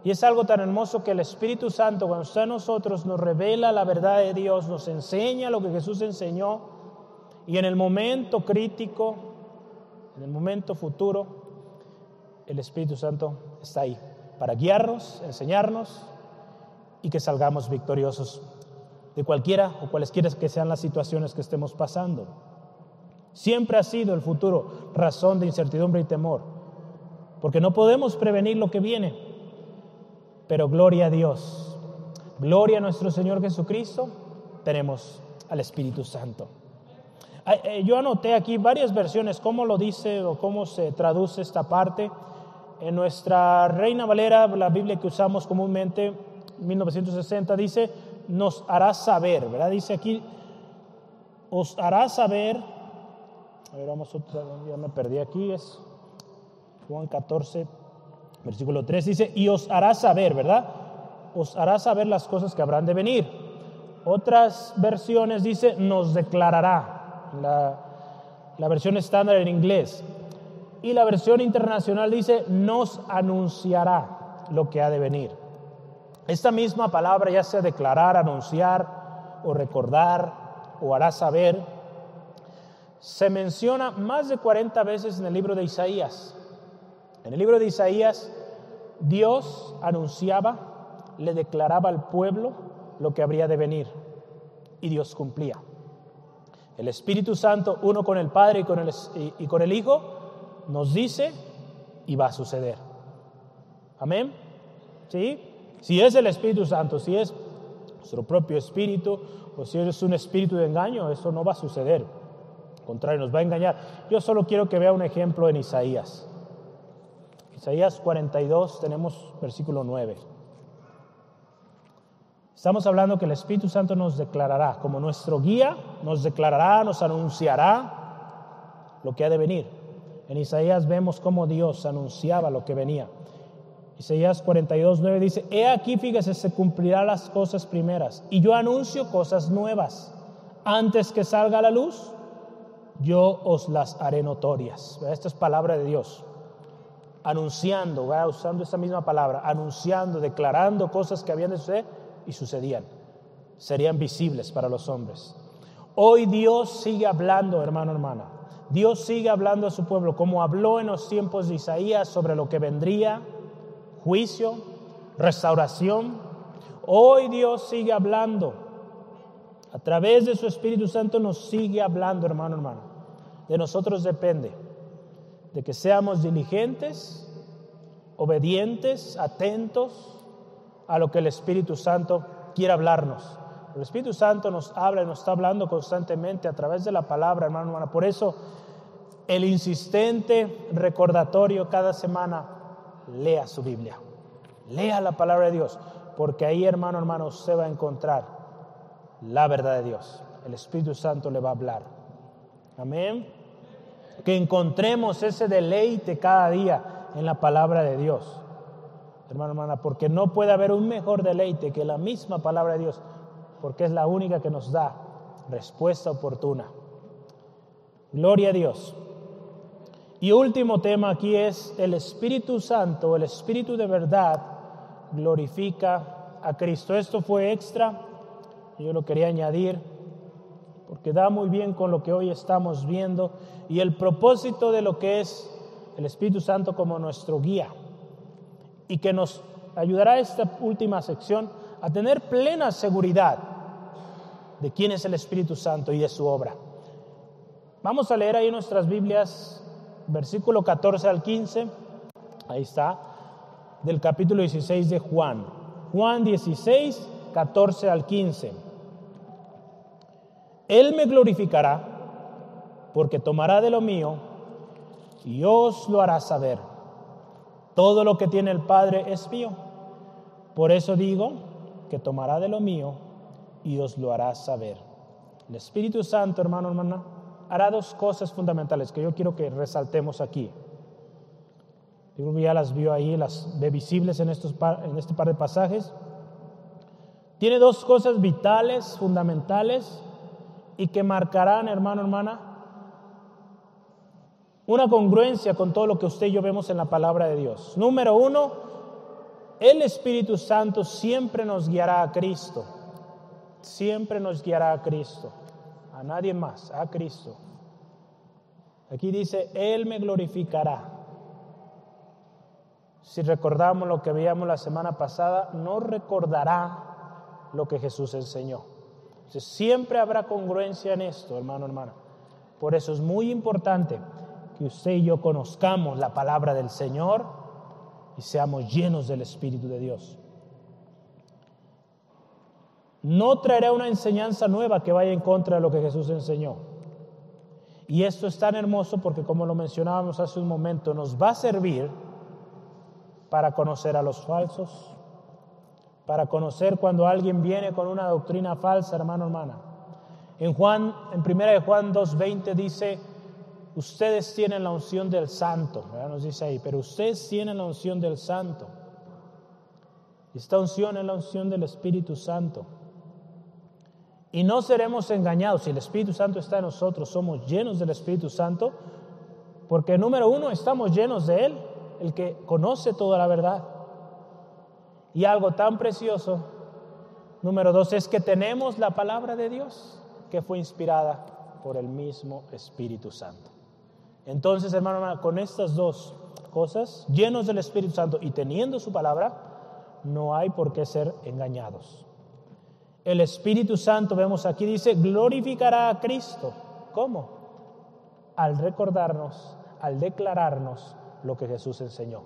Y es algo tan hermoso que el Espíritu Santo, cuando está en nosotros, nos revela la verdad de Dios, nos enseña lo que Jesús enseñó. Y en el momento crítico, en el momento futuro, el Espíritu Santo está ahí para guiarnos, enseñarnos y que salgamos victoriosos de cualquiera o cualesquiera que sean las situaciones que estemos pasando. Siempre ha sido el futuro razón de incertidumbre y temor, porque no podemos prevenir lo que viene. Pero gloria a Dios, gloria a nuestro Señor Jesucristo, tenemos al Espíritu Santo. Eh, yo anoté aquí varias versiones, cómo lo dice o cómo se traduce esta parte. En nuestra Reina Valera, la Biblia que usamos comúnmente, 1960, dice, nos hará saber, ¿verdad? Dice aquí, os hará saber a ver, vamos otra, ya me perdí aquí, es Juan 14, versículo 3, dice, y os hará saber, ¿verdad? Os hará saber las cosas que habrán de venir. Otras versiones dice, nos declarará, la, la versión estándar en inglés. Y la versión internacional dice, nos anunciará lo que ha de venir. Esta misma palabra, ya sea declarar, anunciar o recordar o hará saber, se menciona más de 40 veces en el libro de Isaías. En el libro de Isaías, Dios anunciaba, le declaraba al pueblo lo que habría de venir y Dios cumplía. El Espíritu Santo, uno con el Padre y con el, y con el Hijo, nos dice y va a suceder. Amén. ¿Sí? Si es el Espíritu Santo, si es nuestro propio espíritu o si es un espíritu de engaño, eso no va a suceder contrario, nos va a engañar. Yo solo quiero que vea un ejemplo en Isaías. Isaías 42, tenemos versículo 9. Estamos hablando que el Espíritu Santo nos declarará, como nuestro guía, nos declarará, nos anunciará lo que ha de venir. En Isaías vemos cómo Dios anunciaba lo que venía. Isaías 42, 9 dice, He aquí, fíjese, se cumplirán las cosas primeras, y yo anuncio cosas nuevas. Antes que salga la luz, yo os las haré notorias. Esta es palabra de Dios. Anunciando, usando esta misma palabra, anunciando, declarando cosas que habían de suceder y sucedían. Serían visibles para los hombres. Hoy Dios sigue hablando, hermano, hermana. Dios sigue hablando a su pueblo, como habló en los tiempos de Isaías sobre lo que vendría, juicio, restauración. Hoy Dios sigue hablando. A través de su Espíritu Santo nos sigue hablando, hermano, hermano. De nosotros depende de que seamos diligentes, obedientes, atentos a lo que el Espíritu Santo quiere hablarnos. El Espíritu Santo nos habla y nos está hablando constantemente a través de la palabra, hermano, hermana. Por eso el insistente recordatorio cada semana, lea su Biblia, lea la palabra de Dios, porque ahí, hermano, hermano, se va a encontrar la verdad de Dios. El Espíritu Santo le va a hablar. Amén que encontremos ese deleite cada día en la palabra de Dios. Hermano, hermana, porque no puede haber un mejor deleite que la misma palabra de Dios, porque es la única que nos da respuesta oportuna. Gloria a Dios. Y último tema aquí es el Espíritu Santo, el Espíritu de verdad, glorifica a Cristo. Esto fue extra, yo lo quería añadir porque da muy bien con lo que hoy estamos viendo y el propósito de lo que es el Espíritu Santo como nuestro guía y que nos ayudará esta última sección a tener plena seguridad de quién es el Espíritu Santo y de su obra. Vamos a leer ahí nuestras Biblias, versículo 14 al 15, ahí está, del capítulo 16 de Juan. Juan 16, 14 al 15. Él me glorificará porque tomará de lo mío y os lo hará saber. Todo lo que tiene el Padre es mío. Por eso digo que tomará de lo mío y os lo hará saber. El Espíritu Santo, hermano, hermana, hará dos cosas fundamentales que yo quiero que resaltemos aquí. Yo ya las vio ahí, las ve visibles en, estos en este par de pasajes. Tiene dos cosas vitales, fundamentales, y que marcarán, hermano, hermana, una congruencia con todo lo que usted y yo vemos en la palabra de Dios. Número uno, el Espíritu Santo siempre nos guiará a Cristo. Siempre nos guiará a Cristo. A nadie más, a Cristo. Aquí dice, Él me glorificará. Si recordamos lo que veíamos la semana pasada, no recordará lo que Jesús enseñó. siempre habrá congruencia en esto, hermano, hermana. Por eso es muy importante que usted y yo conozcamos la palabra del Señor y seamos llenos del Espíritu de Dios. No traerá una enseñanza nueva que vaya en contra de lo que Jesús enseñó. Y esto es tan hermoso porque, como lo mencionábamos hace un momento, nos va a servir para conocer a los falsos, para conocer cuando alguien viene con una doctrina falsa, hermano, hermana. En Juan, en primera de Juan 2:20 dice, ustedes tienen la unción del santo, nos dice ahí, pero ustedes tienen la unción del santo. Esta unción es la unción del Espíritu Santo. Y no seremos engañados si el Espíritu Santo está en nosotros, somos llenos del Espíritu Santo, porque número uno, estamos llenos de Él, el que conoce toda la verdad. Y algo tan precioso, número dos, es que tenemos la palabra de Dios que fue inspirada por el mismo Espíritu Santo. Entonces, hermano, con estas dos cosas, llenos del Espíritu Santo y teniendo su palabra, no hay por qué ser engañados. El Espíritu Santo, vemos aquí, dice, glorificará a Cristo. ¿Cómo? Al recordarnos, al declararnos lo que Jesús enseñó.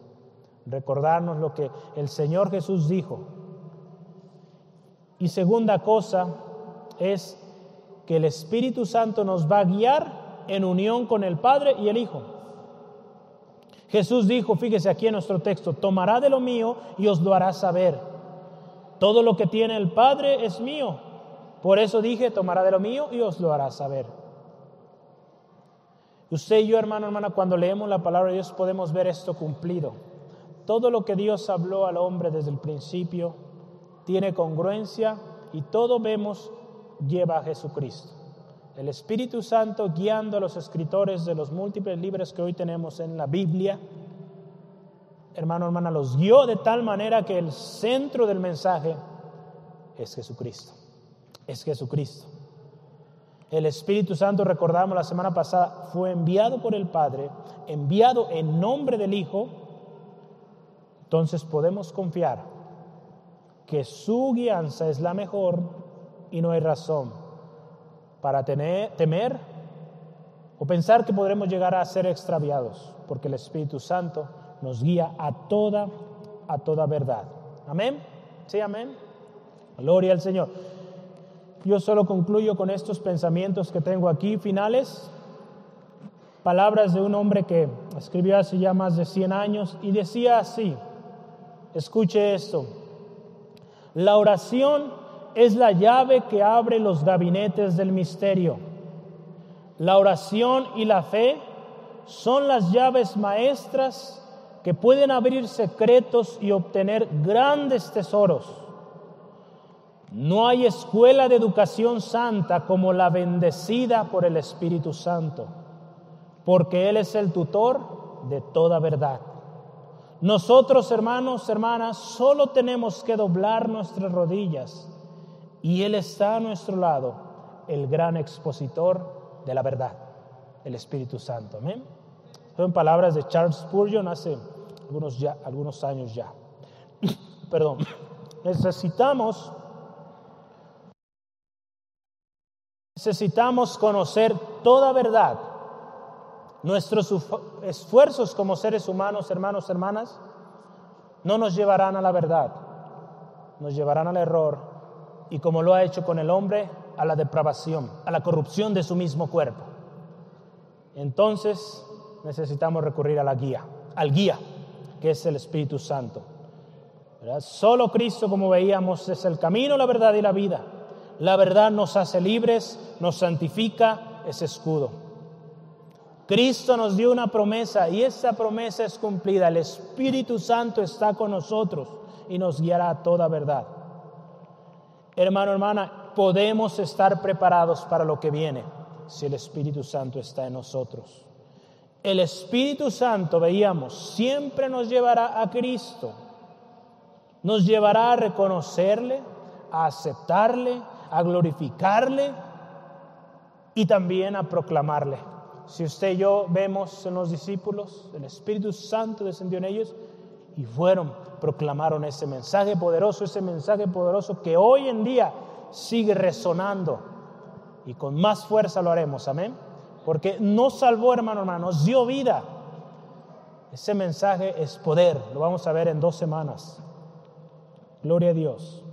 Recordarnos lo que el Señor Jesús dijo. Y segunda cosa es que el Espíritu Santo nos va a guiar en unión con el Padre y el Hijo. Jesús dijo, fíjese aquí en nuestro texto, tomará de lo mío y os lo hará saber. Todo lo que tiene el Padre es mío. Por eso dije, tomará de lo mío y os lo hará saber. Usted y yo, hermano, hermana, cuando leemos la palabra de Dios podemos ver esto cumplido. Todo lo que Dios habló al hombre desde el principio tiene congruencia y todo vemos lleva a Jesucristo el Espíritu Santo guiando a los escritores de los múltiples libros que hoy tenemos en la Biblia, hermano, hermana, los guió de tal manera que el centro del mensaje es Jesucristo. Es Jesucristo. El Espíritu Santo, recordamos la semana pasada, fue enviado por el Padre, enviado en nombre del Hijo. Entonces podemos confiar que su guianza es la mejor y no hay razón para temer o pensar que podremos llegar a ser extraviados, porque el Espíritu Santo nos guía a toda, a toda verdad. Amén. Sí, amén. Gloria al Señor. Yo solo concluyo con estos pensamientos que tengo aquí, finales. Palabras de un hombre que escribió hace ya más de 100 años y decía así, escuche esto, la oración es la llave que abre los gabinetes del misterio. La oración y la fe son las llaves maestras que pueden abrir secretos y obtener grandes tesoros. No hay escuela de educación santa como la bendecida por el Espíritu Santo, porque Él es el tutor de toda verdad. Nosotros, hermanos, hermanas, solo tenemos que doblar nuestras rodillas y Él está a nuestro lado, el gran expositor de la verdad, el Espíritu Santo. Amén. Son palabras de Charles Spurgeon hace algunos, algunos años ya. Perdón. Necesitamos, necesitamos conocer toda verdad. Nuestros esfuerzos como seres humanos, hermanos, hermanas, no nos llevarán a la verdad, nos llevarán al error y como lo ha hecho con el hombre, a la depravación, a la corrupción de su mismo cuerpo. Entonces necesitamos recurrir a la guía, al guía, que es el Espíritu Santo. Solo Cristo, como veíamos, es el camino, la verdad y la vida. La verdad nos hace libres, nos santifica, es escudo. Cristo nos dio una promesa y esa promesa es cumplida. El Espíritu Santo está con nosotros y nos guiará a toda verdad. Hermano, hermana, podemos estar preparados para lo que viene si el Espíritu Santo está en nosotros. El Espíritu Santo, veíamos, siempre nos llevará a Cristo. Nos llevará a reconocerle, a aceptarle, a glorificarle y también a proclamarle. Si usted y yo vemos en los discípulos, el Espíritu Santo descendió en ellos y fueron, proclamaron ese mensaje poderoso, ese mensaje poderoso que hoy en día sigue resonando y con más fuerza lo haremos, amén. Porque nos salvó, hermano, hermano, nos dio vida. Ese mensaje es poder, lo vamos a ver en dos semanas. Gloria a Dios.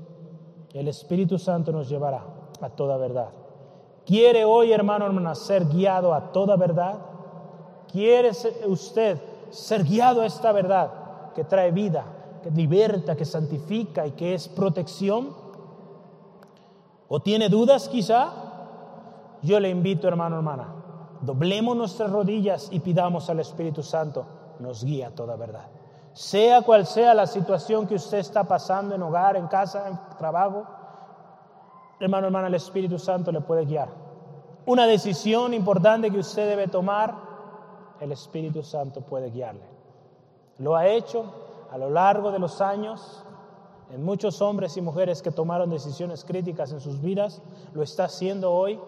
El Espíritu Santo nos llevará a toda verdad. ¿Quiere hoy, hermano, hermana, ser guiado a toda verdad? ¿Quiere usted ser guiado a esta verdad que trae vida, que liberta, que santifica y que es protección? ¿O tiene dudas quizá? Yo le invito, hermano, hermana, doblemos nuestras rodillas y pidamos al Espíritu Santo, nos guía toda verdad. Sea cual sea la situación que usted está pasando en hogar, en casa, en trabajo, hermano, hermana, el Espíritu Santo le puede guiar. Una decisión importante que usted debe tomar, el Espíritu Santo puede guiarle. Lo ha hecho a lo largo de los años en muchos hombres y mujeres que tomaron decisiones críticas en sus vidas, lo está haciendo hoy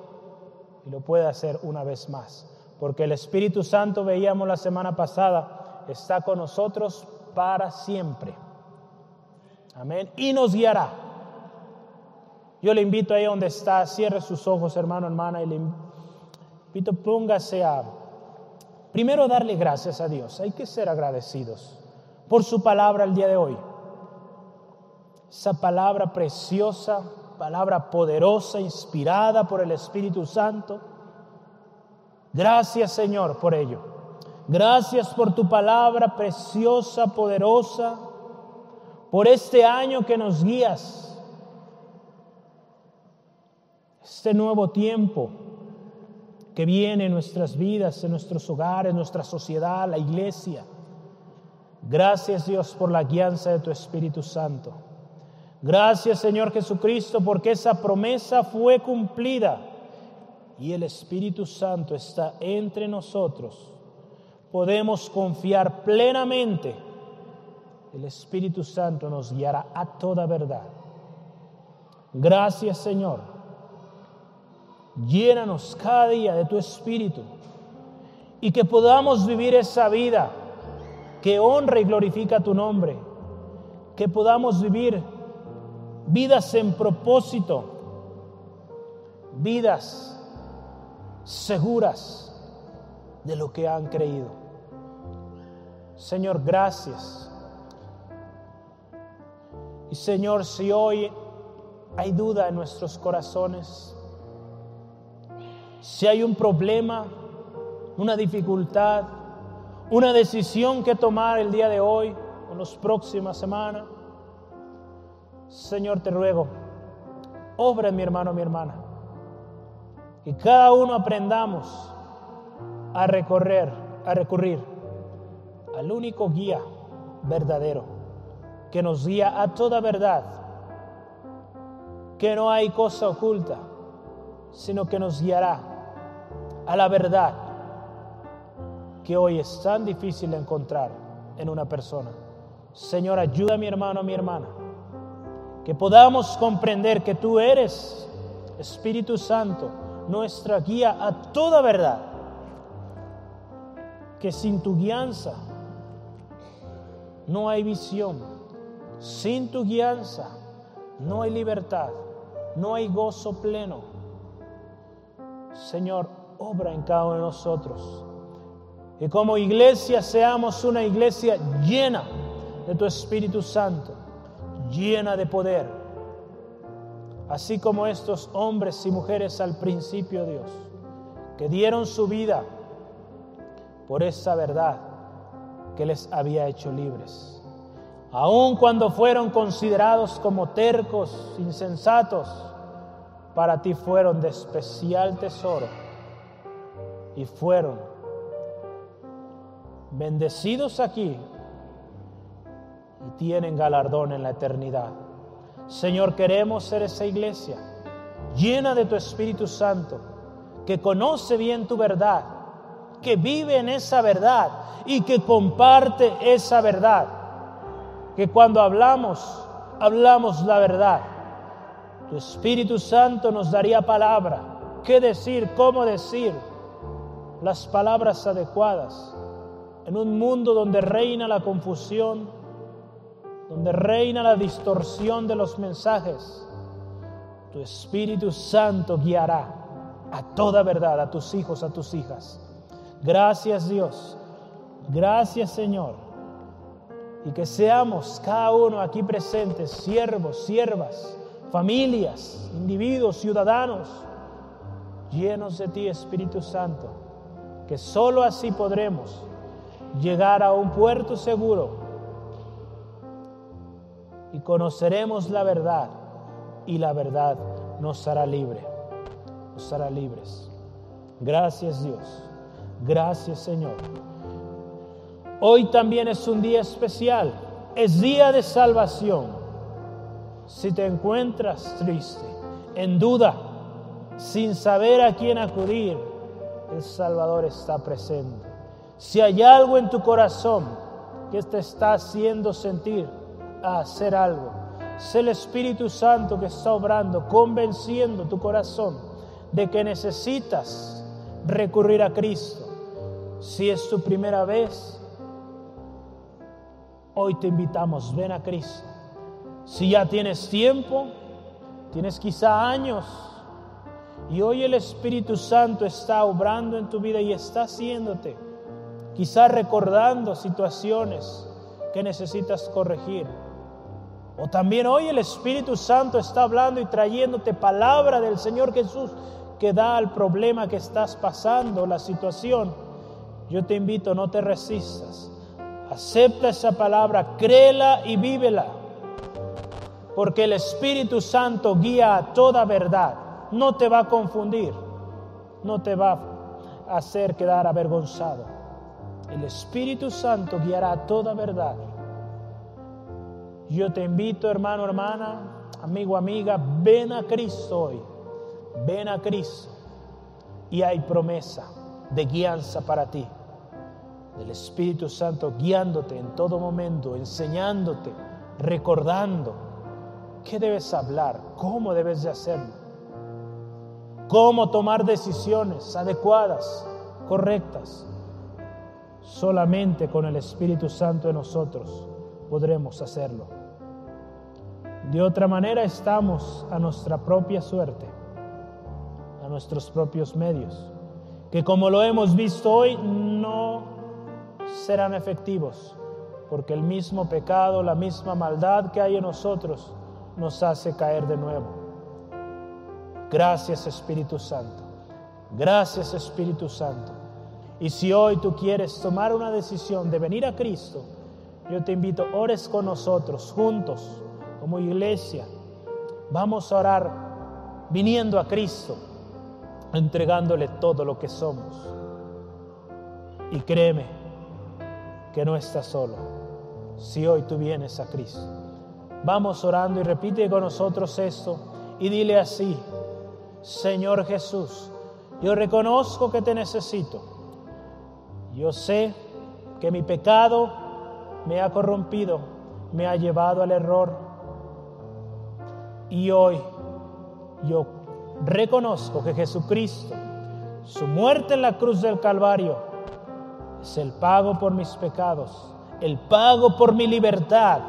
y lo puede hacer una vez más. Porque el Espíritu Santo, veíamos la semana pasada, está con nosotros para siempre. Amén. Y nos guiará. Yo le invito ahí donde está, cierre sus ojos, hermano, hermana, y le invito, póngase a, primero, darle gracias a Dios. Hay que ser agradecidos por su palabra el día de hoy. Esa palabra preciosa, palabra poderosa, inspirada por el Espíritu Santo. Gracias, Señor, por ello. Gracias por tu palabra preciosa, poderosa, por este año que nos guías este nuevo tiempo que viene en nuestras vidas, en nuestros hogares, en nuestra sociedad, la iglesia. Gracias Dios por la guianza de tu Espíritu Santo. Gracias Señor Jesucristo porque esa promesa fue cumplida y el Espíritu Santo está entre nosotros. Podemos confiar plenamente. El Espíritu Santo nos guiará a toda verdad. Gracias Señor Llénanos cada día de tu espíritu y que podamos vivir esa vida que honra y glorifica tu nombre. Que podamos vivir vidas en propósito, vidas seguras de lo que han creído. Señor, gracias. Y Señor, si hoy hay duda en nuestros corazones, si hay un problema, una dificultad, una decisión que tomar el día de hoy o las próximas semanas, Señor, te ruego, obra mi hermano, mi hermana, que cada uno aprendamos a recorrer, a recurrir al único guía verdadero que nos guía a toda verdad, que no hay cosa oculta, sino que nos guiará a la verdad que hoy es tan difícil de encontrar en una persona. Señor, ayuda a mi hermano, a mi hermana, que podamos comprender que tú eres, Espíritu Santo, nuestra guía a toda verdad, que sin tu guianza no hay visión, sin tu guianza no hay libertad, no hay gozo pleno. Señor, obra en cada uno de nosotros. Y como iglesia seamos una iglesia llena de tu Espíritu Santo, llena de poder. Así como estos hombres y mujeres al principio, Dios, que dieron su vida por esa verdad que les había hecho libres. Aun cuando fueron considerados como tercos, insensatos, para ti fueron de especial tesoro y fueron bendecidos aquí y tienen galardón en la eternidad. Señor, queremos ser esa iglesia llena de tu Espíritu Santo, que conoce bien tu verdad, que vive en esa verdad y que comparte esa verdad. Que cuando hablamos, hablamos la verdad. Tu Espíritu Santo nos daría palabra, qué decir, cómo decir, las palabras adecuadas en un mundo donde reina la confusión, donde reina la distorsión de los mensajes. Tu Espíritu Santo guiará a toda verdad a tus hijos, a tus hijas. Gracias Dios. Gracias Señor. Y que seamos cada uno aquí presentes, siervos, siervas, familias, individuos, ciudadanos, llenos de ti Espíritu Santo. Que sólo así podremos llegar a un puerto seguro y conoceremos la verdad y la verdad nos hará libre, nos hará libres. Gracias Dios, gracias Señor. Hoy también es un día especial, es día de salvación. Si te encuentras triste, en duda, sin saber a quién acudir, el Salvador está presente. Si hay algo en tu corazón que te está haciendo sentir a hacer algo, es el Espíritu Santo que está obrando, convenciendo tu corazón de que necesitas recurrir a Cristo. Si es tu primera vez, hoy te invitamos, ven a Cristo. Si ya tienes tiempo, tienes quizá años, y hoy el Espíritu Santo está obrando en tu vida y está haciéndote, quizá recordando situaciones que necesitas corregir o también hoy el Espíritu Santo está hablando y trayéndote palabra del Señor Jesús que da al problema que estás pasando, la situación. Yo te invito, no te resistas. Acepta esa palabra, créela y vívela. Porque el Espíritu Santo guía a toda verdad. No te va a confundir. No te va a hacer quedar avergonzado. El Espíritu Santo guiará a toda verdad. Yo te invito, hermano, hermana, amigo, amiga, ven a Cristo hoy. Ven a Cristo. Y hay promesa de guianza para ti. Del Espíritu Santo guiándote en todo momento, enseñándote, recordando qué debes hablar, cómo debes de hacerlo, cómo tomar decisiones adecuadas, correctas. Solamente con el Espíritu Santo en nosotros podremos hacerlo. De otra manera estamos a nuestra propia suerte, a nuestros propios medios, que como lo hemos visto hoy no serán efectivos, porque el mismo pecado, la misma maldad que hay en nosotros nos hace caer de nuevo. Gracias Espíritu Santo, gracias Espíritu Santo. Y si hoy tú quieres tomar una decisión de venir a Cristo, yo te invito, ores con nosotros juntos como iglesia, vamos a orar viniendo a Cristo, entregándole todo lo que somos. Y créeme que no estás solo si hoy tú vienes a Cristo. Vamos orando y repite con nosotros esto y dile así, Señor Jesús, yo reconozco que te necesito. Yo sé que mi pecado me ha corrompido, me ha llevado al error y hoy yo reconozco que Jesucristo, su muerte en la cruz del Calvario, es el pago por mis pecados, el pago por mi libertad.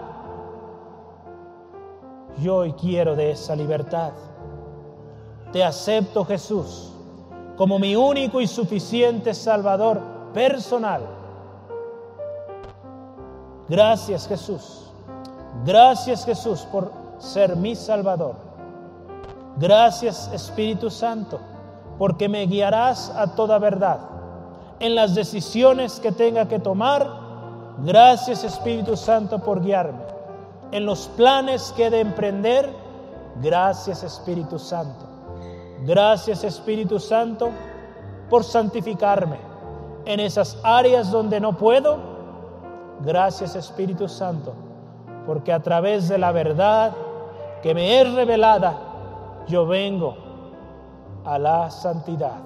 Yo hoy quiero de esa libertad. Te acepto Jesús como mi único y suficiente Salvador personal. Gracias Jesús. Gracias Jesús por ser mi Salvador. Gracias Espíritu Santo, porque me guiarás a toda verdad. En las decisiones que tenga que tomar, gracias Espíritu Santo por guiarme. En los planes que he de emprender, gracias Espíritu Santo. Gracias Espíritu Santo por santificarme. En esas áreas donde no puedo. Gracias Espíritu Santo, porque a través de la verdad que me es revelada, yo vengo a la santidad.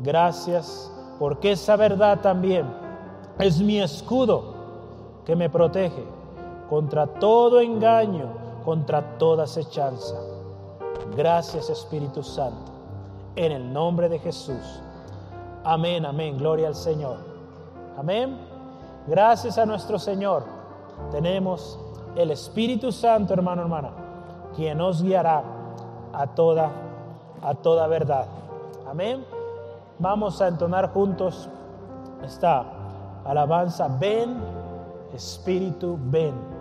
Gracias porque esa verdad también es mi escudo que me protege contra todo engaño, contra toda acechanza. Gracias Espíritu Santo, en el nombre de Jesús. Amén, amén, gloria al Señor. Amén. Gracias a nuestro Señor tenemos el Espíritu Santo, hermano, hermana, quien nos guiará a toda, a toda verdad. Amén. Vamos a entonar juntos esta alabanza. Ven, Espíritu, ven.